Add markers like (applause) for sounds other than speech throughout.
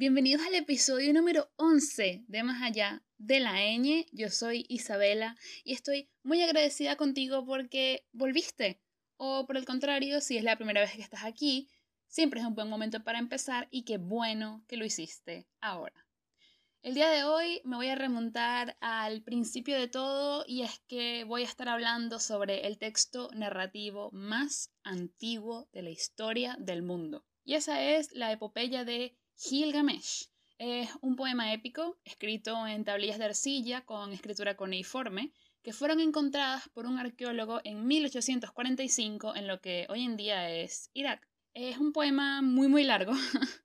Bienvenidos al episodio número 11 de Más Allá de la ñ. Yo soy Isabela y estoy muy agradecida contigo porque volviste. O por el contrario, si es la primera vez que estás aquí, siempre es un buen momento para empezar y qué bueno que lo hiciste ahora. El día de hoy me voy a remontar al principio de todo y es que voy a estar hablando sobre el texto narrativo más antiguo de la historia del mundo. Y esa es la epopeya de Gilgamesh. Es un poema épico escrito en tablillas de arcilla con escritura cuneiforme que fueron encontradas por un arqueólogo en 1845 en lo que hoy en día es Irak. Es un poema muy muy largo (laughs)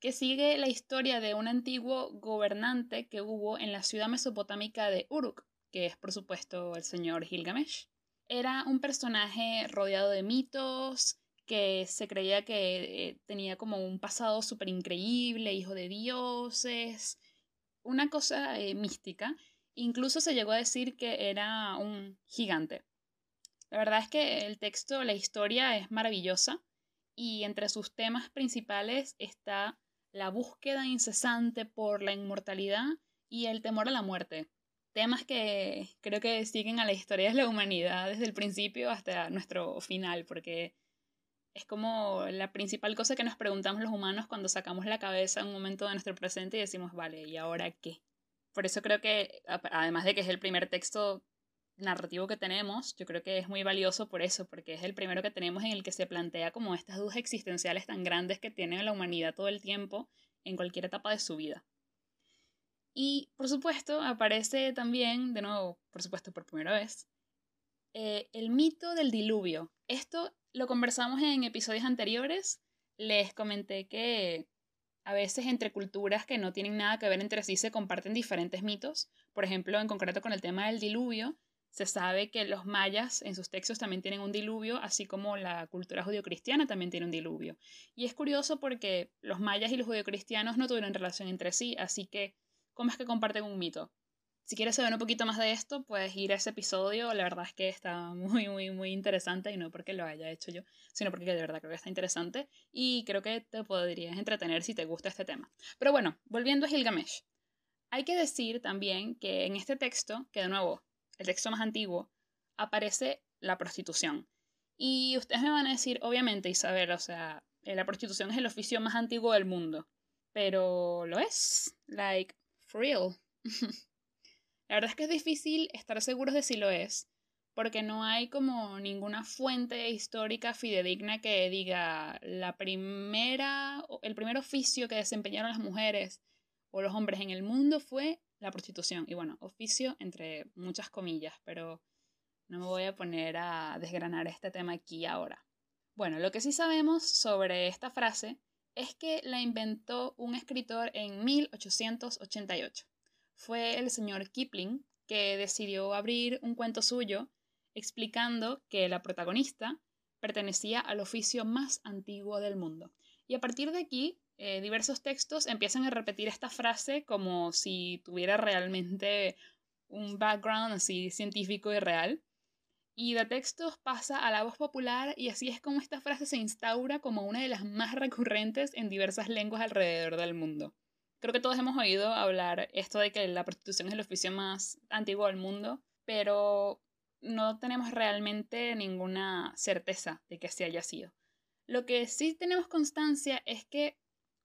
que sigue la historia de un antiguo gobernante que hubo en la ciudad mesopotámica de Uruk, que es por supuesto el señor Gilgamesh. Era un personaje rodeado de mitos, que se creía que eh, tenía como un pasado súper increíble, hijo de dioses, una cosa eh, mística. Incluso se llegó a decir que era un gigante. La verdad es que el texto, la historia es maravillosa y entre sus temas principales está la búsqueda incesante por la inmortalidad y el temor a la muerte. Temas que creo que siguen a la historia de la humanidad desde el principio hasta nuestro final, porque es como la principal cosa que nos preguntamos los humanos cuando sacamos la cabeza en un momento de nuestro presente y decimos, vale, ¿y ahora qué? Por eso creo que, además de que es el primer texto narrativo que tenemos, yo creo que es muy valioso por eso, porque es el primero que tenemos en el que se plantea como estas dudas existenciales tan grandes que tiene la humanidad todo el tiempo en cualquier etapa de su vida. Y por supuesto aparece también, de nuevo, por supuesto por primera vez, eh, el mito del diluvio. Esto lo conversamos en episodios anteriores. Les comenté que a veces entre culturas que no tienen nada que ver entre sí se comparten diferentes mitos. Por ejemplo, en concreto con el tema del diluvio, se sabe que los mayas en sus textos también tienen un diluvio, así como la cultura judio-cristiana también tiene un diluvio. Y es curioso porque los mayas y los judio-cristianos no tuvieron relación entre sí, así que, ¿cómo es que comparten un mito? Si quieres saber un poquito más de esto, puedes ir a ese episodio. La verdad es que está muy, muy, muy interesante y no porque lo haya hecho yo, sino porque de verdad creo que está interesante y creo que te podrías entretener si te gusta este tema. Pero bueno, volviendo a Gilgamesh. Hay que decir también que en este texto, que de nuevo el texto más antiguo, aparece la prostitución. Y ustedes me van a decir, obviamente, Isabel, o sea, la prostitución es el oficio más antiguo del mundo. Pero lo es. Like, for real. (laughs) la verdad es que es difícil estar seguros de si lo es, porque no hay como ninguna fuente histórica fidedigna que diga la primera, el primer oficio que desempeñaron las mujeres o los hombres en el mundo fue la prostitución. Y bueno, oficio entre muchas comillas, pero no me voy a poner a desgranar este tema aquí ahora. Bueno, lo que sí sabemos sobre esta frase es que la inventó un escritor en 1888. Fue el señor Kipling que decidió abrir un cuento suyo explicando que la protagonista pertenecía al oficio más antiguo del mundo. Y a partir de aquí eh, diversos textos empiezan a repetir esta frase como si tuviera realmente un background así científico y real. Y de textos pasa a la voz popular y así es como esta frase se instaura como una de las más recurrentes en diversas lenguas alrededor del mundo. Creo que todos hemos oído hablar esto de que la prostitución es el oficio más antiguo del mundo, pero no tenemos realmente ninguna certeza de que así haya sido. Lo que sí tenemos constancia es que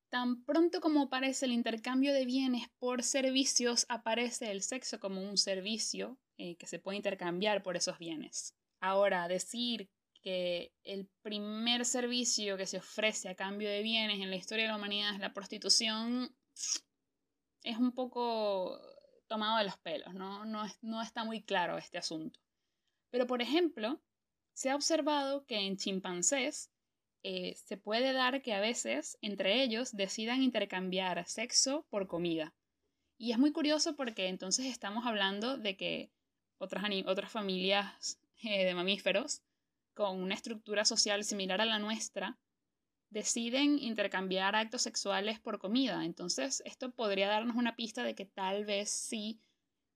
Tan pronto como aparece el intercambio de bienes por servicios, aparece el sexo como un servicio eh, que se puede intercambiar por esos bienes. Ahora, decir que el primer servicio que se ofrece a cambio de bienes en la historia de la humanidad es la prostitución es un poco tomado de los pelos, ¿no? No, no está muy claro este asunto. Pero, por ejemplo, se ha observado que en chimpancés eh, se puede dar que a veces entre ellos decidan intercambiar sexo por comida. Y es muy curioso porque entonces estamos hablando de que otras, otras familias eh, de mamíferos con una estructura social similar a la nuestra deciden intercambiar actos sexuales por comida. Entonces, esto podría darnos una pista de que tal vez sí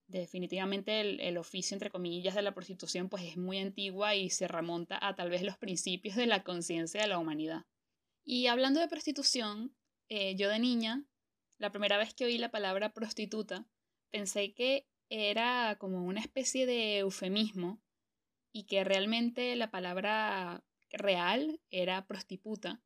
definitivamente el, oficio, entre comillas, de la prostitución pues es muy antigua y se remonta a tal vez los principios de la conciencia de la humanidad. Y hablando de prostitución, eh, yo de niña, la primera vez que oí la palabra prostituta, pensé que era como una especie de eufemismo y que realmente la palabra real era prostiputa.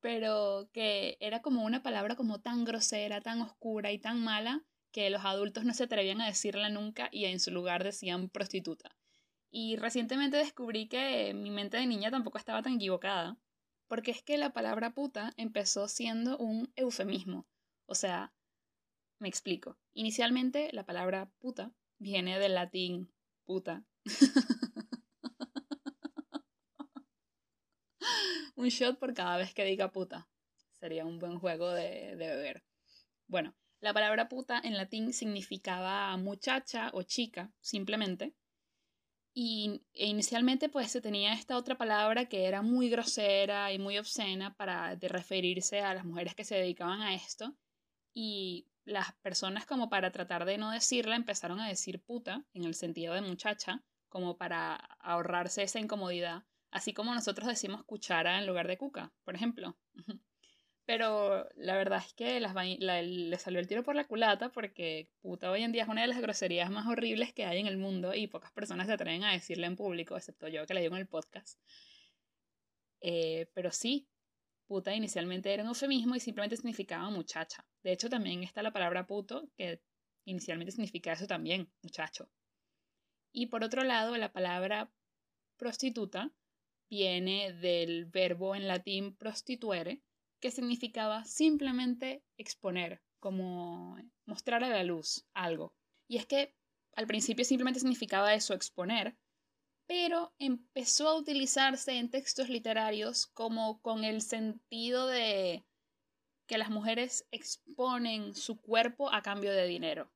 Pero que era como una palabra como tan grosera, tan oscura y tan mala que los adultos no se atrevían a decirla nunca y en su lugar decían prostituta. Y recientemente descubrí que mi mente de niña tampoco estaba tan equivocada, porque es que la palabra puta empezó siendo un eufemismo. O sea, me explico. Inicialmente la palabra puta viene del latín puta. (laughs) (laughs) un shot por cada vez que diga puta. Sería un buen juego de, de beber. Bueno, la palabra puta en latín significaba muchacha o chica, simplemente. Y e inicialmente pues se tenía esta otra palabra que era muy grosera y muy obscena para de referirse a las mujeres que se dedicaban a esto. Y las personas como para tratar de no decirla empezaron a decir puta en el sentido de muchacha, como para ahorrarse esa incomodidad, así como nosotros decimos cuchara en lugar de cuca, por ejemplo. Pero la verdad es que las le salió el tiro por la culata porque puta hoy en día es una de las groserías más horribles que hay en el mundo y pocas personas se atreven a decirla en público, excepto yo que la digo en el podcast. Eh, pero sí, puta inicialmente era un eufemismo y simplemente significaba muchacha. De hecho, también está la palabra puto, que inicialmente significa eso también, muchacho. Y por otro lado, la palabra prostituta viene del verbo en latín prostituere, que significaba simplemente exponer, como mostrar a la luz algo. Y es que al principio simplemente significaba eso, exponer, pero empezó a utilizarse en textos literarios como con el sentido de que las mujeres exponen su cuerpo a cambio de dinero.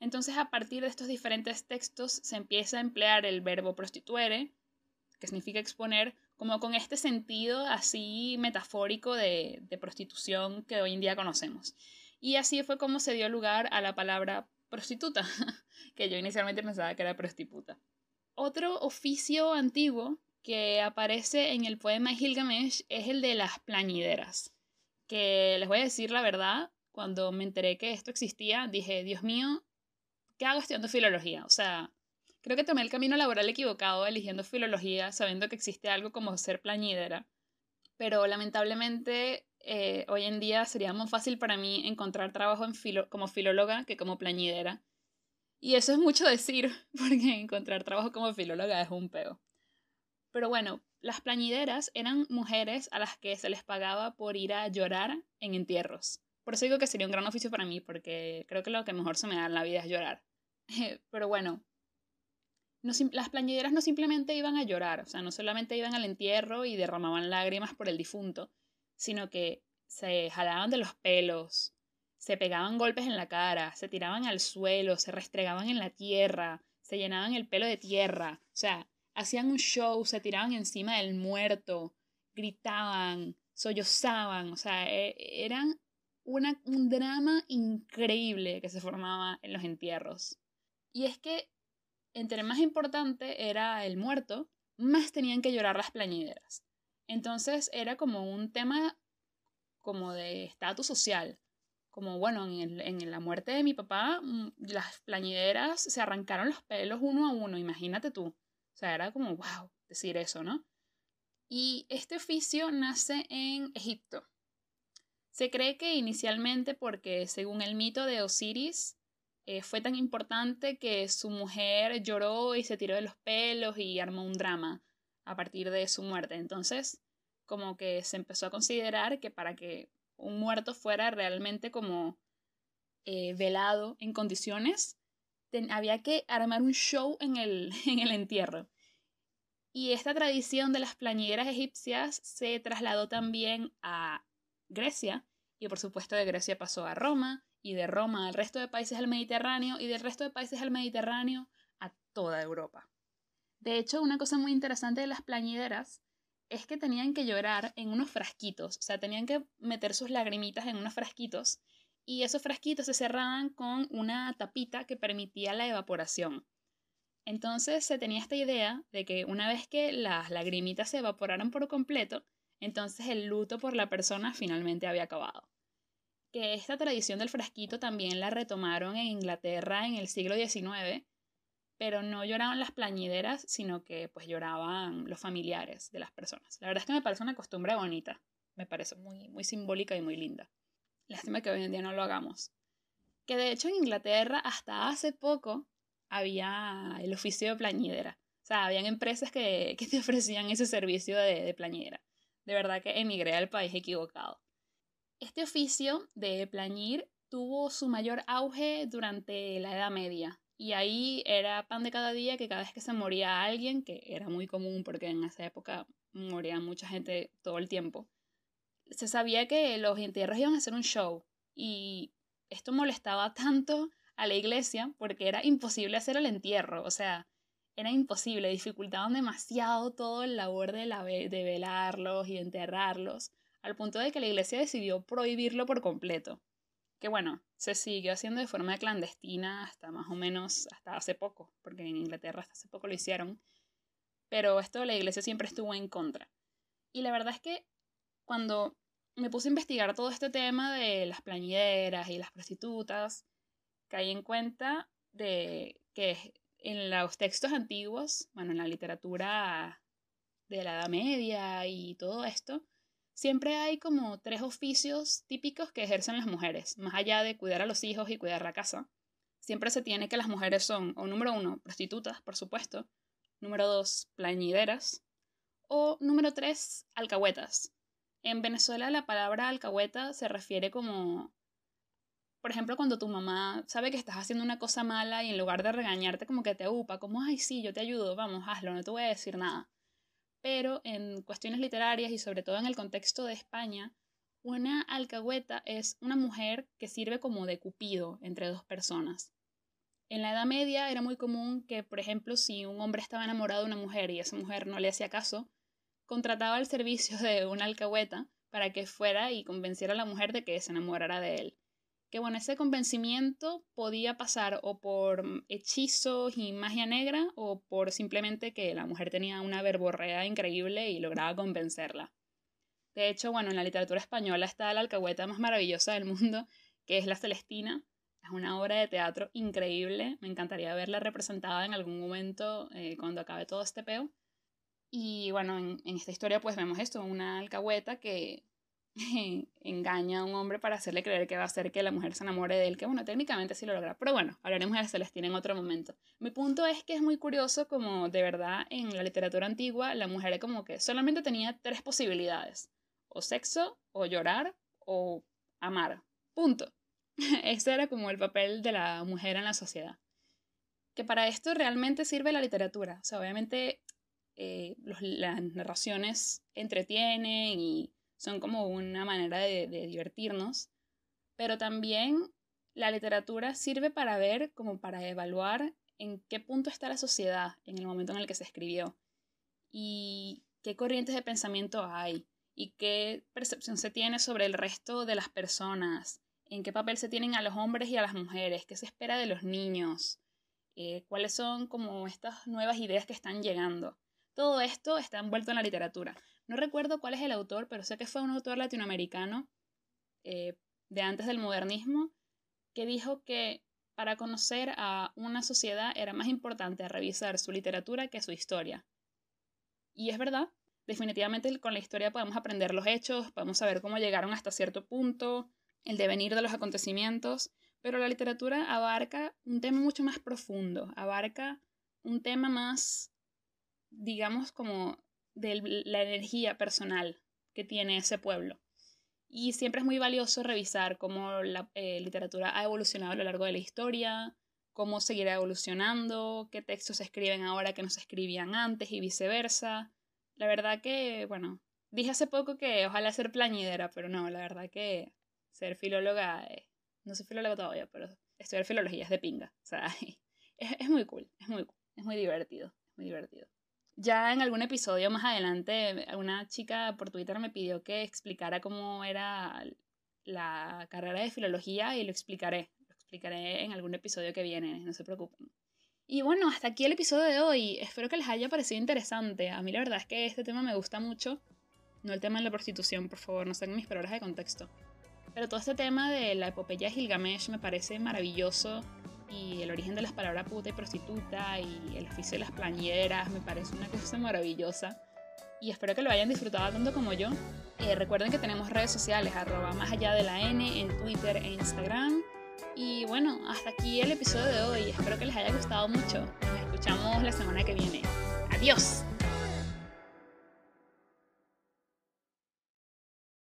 Entonces, a partir de estos diferentes textos se empieza a emplear el verbo prostituere, significa exponer, como con este sentido así metafórico de, de prostitución que hoy en día conocemos. Y así fue como se dio lugar a la palabra prostituta, (laughs) que yo inicialmente pensaba que era prostituta. Otro oficio antiguo que aparece en el poema Gilgamesh es el de las plañideras, que les voy a decir la verdad, cuando me enteré que esto existía, dije, Dios mío, ¿qué hago estudiando filología? O sea, creo que tomé el camino laboral equivocado eligiendo filología, sabiendo que existe algo como ser plañidera, pero lamentablemente eh, hoy en día sería más fácil para mí encontrar trabajo en como filóloga que como plañidera. Y eso es mucho decir, (laughs) porque encontrar trabajo como filóloga es un peo. Pero bueno, las plañideras eran mujeres a las que se les pagaba por ir a llorar en entierros. Por eso digo que sería un gran oficio para mí, porque creo que lo que mejor se me da en la vida es llorar. (laughs) Pero bueno, las plañideras no simplemente iban a llorar, o sea, no solamente iban al entierro y derramaban lágrimas por el difunto, sino que se jalaban de los pelos, se pegaban golpes en la cara, se tiraban al suelo, se restregaban en la tierra, se llenaban el pelo de tierra, o sea, hacían un show, se tiraban encima del muerto, gritaban, sollozaban, o sea, e, eran un drama increíble que se formaba en los entierros. Y es que entre más importante era el muerto, más tenían que llorar las plañideras. Entonces era como un tema como de estatus social como bueno, en, la muerte de mi papá, mm, las plañideras se arrancaron los pelos uno a uno, imagínate tú. O sea, era como, wow, decir eso, ¿no? Y este oficio nace en Egipto. Se cree que inicialmente porque, según el mito de Osiris, eh, fue tan importante que su mujer lloró y se tiró de los pelos y armó un drama a partir de su muerte. Entonces, como que se empezó a considerar que para que un muerto fuera realmente como eh, velado en condiciones, había que armar un show en el, (laughs) en el entierro. Y esta tradición de las plañideras egipcias se trasladó también a Grecia, y por supuesto de Grecia pasó a Roma, y de Roma al resto de países del Mediterráneo, y del resto de países del Mediterráneo a toda Europa. De hecho, una cosa muy interesante de las plañideras es que tenían que llorar en unos frasquitos, o sea, tenían que meter sus lagrimitas en unos frasquitos y esos frasquitos se cerraban con una tapita que permitía la evaporación. Entonces se tenía esta idea de que una vez que las lagrimitas se evaporaran por completo, Entonces el luto por la persona finalmente había acabado. Que esta tradición del frasquito también la retomaron en Inglaterra en el siglo XIX, pero no lloraban las plañideras, sino que pues lloraban los familiares de las personas. La verdad es que me parece una costumbre bonita, me parece muy, muy simbólica y muy linda. Lástima que hoy en día no lo hagamos. Que de hecho en Inglaterra hasta hace poco había el oficio de plañidera. O sea, habían empresas que, que te ofrecían ese servicio de, de plañidera. De verdad que emigré al país equivocado. Este oficio de plañir tuvo su mayor auge durante la Edad Media, y ahí era pan de cada día que cada vez que se moría alguien, que era muy común porque en esa época moría mucha gente todo el tiempo, se sabía que los entierros iban a ser un show y esto molestaba tanto a la iglesia porque era imposible hacer el entierro, o sea, era imposible, dificultaban demasiado todo el labor de, la, de velarlos y enterrarlos, al punto de que la iglesia decidió prohibirlo por completo. Que bueno, se siguió haciendo de forma clandestina hasta más o menos, hasta hace poco, porque en Inglaterra hasta hace poco lo hicieron, pero esto la iglesia siempre estuvo en contra. Y la verdad es que cuando me puse a investigar todo este tema de las plañideras y las prostitutas, caí en cuenta de que en los textos antiguos, bueno, en la literatura de la Edad Media y todo esto, siempre hay como tres oficios típicos que ejercen las mujeres, más allá de cuidar a los hijos y cuidar la casa. Siempre se tiene que las mujeres son, o número uno, prostitutas, por supuesto, número dos, plañideras, o número tres, alcahuetas. En Venezuela la palabra alcahueta se refiere como, por ejemplo, cuando tu mamá sabe que estás haciendo una cosa mala y en lugar de regañarte como que te upa, como, ay, sí, yo te ayudo, vamos, hazlo, no te voy a decir nada pero en cuestiones literarias y sobre todo en el contexto de España, una alcahueta es una mujer que sirve como de cupido entre dos personas. En la Edad Media era muy común que, por ejemplo, si un hombre estaba enamorado de una mujer y esa mujer no le hacía caso, contrataba el servicio de una alcahueta para que fuera y convenciera a la mujer de que se enamorara de él que bueno, ese convencimiento podía pasar o por hechizos y magia negra o por simplemente que la mujer tenía una verborrea increíble y lograba convencerla. De hecho, bueno, en la literatura española está la alcahueta más maravillosa del mundo, (laughs) que es La Celestina. Es una obra de teatro increíble. Me encantaría verla representada en algún momento eh, cuando acabe todo este peo. Y bueno, en, en, esta historia pues vemos esto, una alcahueta que (laughs) engaña a un hombre para hacerle creer que va a hacer que la mujer se enamore de él, que bueno, técnicamente sí lo logra, pero bueno, hablaremos de Celestina en otro momento. Mi punto es que es muy curioso como de verdad en la literatura antigua la mujer como que solamente tenía tres posibilidades, o sexo, o llorar, o amar, punto. (laughs) Ese era como el papel de la mujer en la sociedad. Que para esto realmente sirve la literatura, o sea, obviamente eh, las narraciones entretienen y son como una manera de, divertirnos, pero también la literatura sirve para ver, como para evaluar en qué punto está la sociedad en el momento en el que se escribió y qué corrientes de pensamiento hay y qué percepción se tiene sobre el resto de las personas, en qué papel se tienen a los hombres y a las mujeres, qué se espera de los niños, eh, cuáles son como estas nuevas ideas que están llegando. Todo esto está envuelto en la literatura. No recuerdo cuál es el autor, pero sé que fue un autor latinoamericano eh, de antes del modernismo que dijo que para conocer a una sociedad era más importante revisar su literatura que su historia. Y es verdad, definitivamente con la historia podemos aprender los hechos, podemos saber cómo llegaron hasta cierto punto, el devenir de los acontecimientos, pero la literatura abarca un tema mucho más profundo, abarca un tema más, digamos, como de la energía personal que tiene ese pueblo. Y siempre es muy valioso revisar cómo la eh, literatura ha evolucionado a lo largo de la historia, cómo seguirá evolucionando, qué textos se escriben ahora que no se escribían antes y viceversa. La verdad que, bueno, dije hace poco que ojalá ser plañidera, pero no, la verdad que ser filóloga, eh, no soy filóloga todavía, pero estudiar filología es de pinga. O sea, (laughs) es, es muy cool, es muy, es muy divertido, es muy divertido. Ya en algún episodio más adelante, una chica por Twitter me pidió que explicara cómo era la carrera de filología y lo explicaré. Lo explicaré en algún episodio que viene, no se preocupen. Y bueno, hasta aquí el episodio de hoy. Espero que les haya parecido interesante. A mí la verdad es que este tema me gusta mucho. no el tema de la prostitución, por favor, no sean mis palabras de contexto. Pero todo este tema de la epopeya de Gilgamesh me parece maravilloso y el origen de las palabras puta y prostituta y el oficio de las plañeras me parece una cosa maravillosa y espero que lo hayan disfrutado tanto como yo. Eh, recuerden que tenemos redes sociales, arroba más allá de la N en Twitter e Instagram. Y bueno, hasta aquí el episodio de hoy. Espero que les haya gustado mucho. Nos escuchamos la semana que viene. Adiós.